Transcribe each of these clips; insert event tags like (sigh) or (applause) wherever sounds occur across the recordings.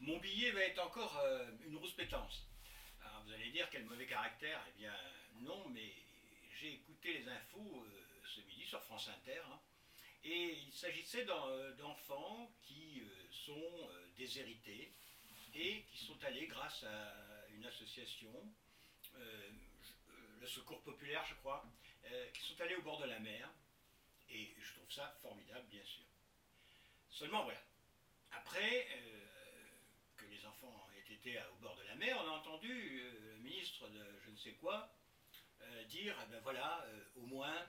mon billet va être encore euh, une rousse pétence. Alors vous allez dire quel mauvais caractère. Eh bien non, mais j'ai écouté les infos euh, ce midi sur France Inter. hein, et il s'agissait euh, d'enfants qui sont déshérités et qui sont allés grâce à une association, le Secours Populaire je crois, qui sont allés au bord de la mer. Et je trouve ça formidable bien sûr. Seulement voilà, après été à- au bord de la mer, on a entendu euh, le ministre de je ne sais quoi euh, dire, eh ben voilà, euh, au moins,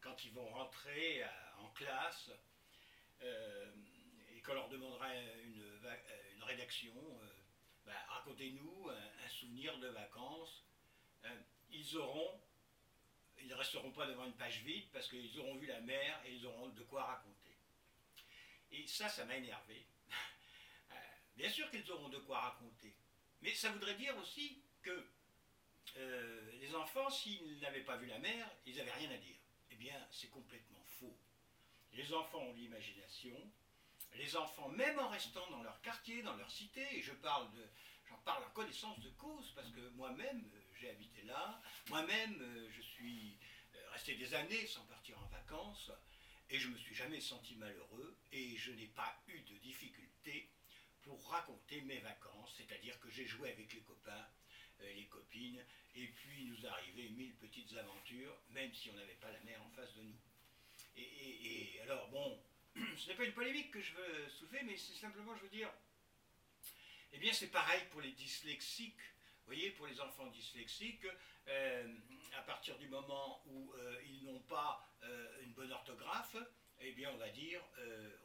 quand ils vont rentrer en classe, et qu'on leur demandera une, rédaction, ben, racontez-nous un, un souvenir de vacances, ils auront, ils ne resteront pas devant une page vide parce qu'ils auront vu la mer et ils auront de quoi raconter. Et ça, ça m'a énervé. Sûr qu'ils auront de quoi raconter. Mais ça voudrait dire aussi que euh, les enfants, s'ils n'avaient pas vu la mer, ils n'avaient rien à dire. Eh bien, c'est complètement faux. Les enfants ont l'imagination. Les enfants, même en restant dans leur quartier, dans leur cité, et je parle de, j'en parle en connaissance de cause, parce que moi-même, euh, j'ai habité là, moi-même, euh, je suis resté des années sans partir en vacances, et je me suis jamais senti malheureux, et je n'ai pas eu de difficulté mes vacances, c'est-à-dire que j'ai joué avec les copains, euh, les copines, et puis nous arrivaient mille petites aventures, même si on n'avait pas la mer en face de nous. Et, alors, bon, (clears throat) ce n'est pas une polémique que je veux soulever, mais c'est simplement, je veux dire, eh bien, c'est pareil pour les dyslexiques. Vous voyez, pour les enfants dyslexiques, euh, à partir du moment où euh, ils n'ont pas une bonne orthographe, eh bien, on va dire,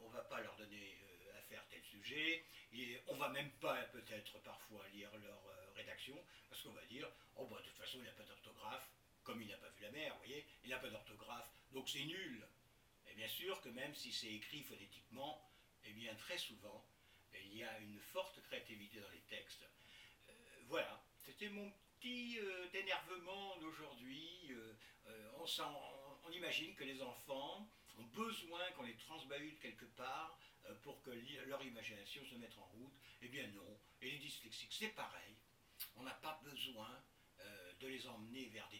on va pas leur donner à faire tel sujet, et on va même pas peut-être parfois lire leur euh, rédaction, parce qu'on va dire, oh bah de toute façon, il n'a pas d'orthographe, comme il n'a pas vu la mer, vous voyez, il n'a pas d'orthographe, donc c'est nul. Et bien sûr que même si c'est écrit phonétiquement, eh bien très souvent, il y a une forte créativité dans les textes. Euh, voilà, c'était mon petit euh, énervement d'aujourd'hui. Euh, on, on imagine que les enfants ont besoin qu'on les transbahute quelque part que leur imagination se mette en route. Eh bien non. Et les dyslexiques, c'est pareil. On n'a pas besoin euh, de les emmener vers des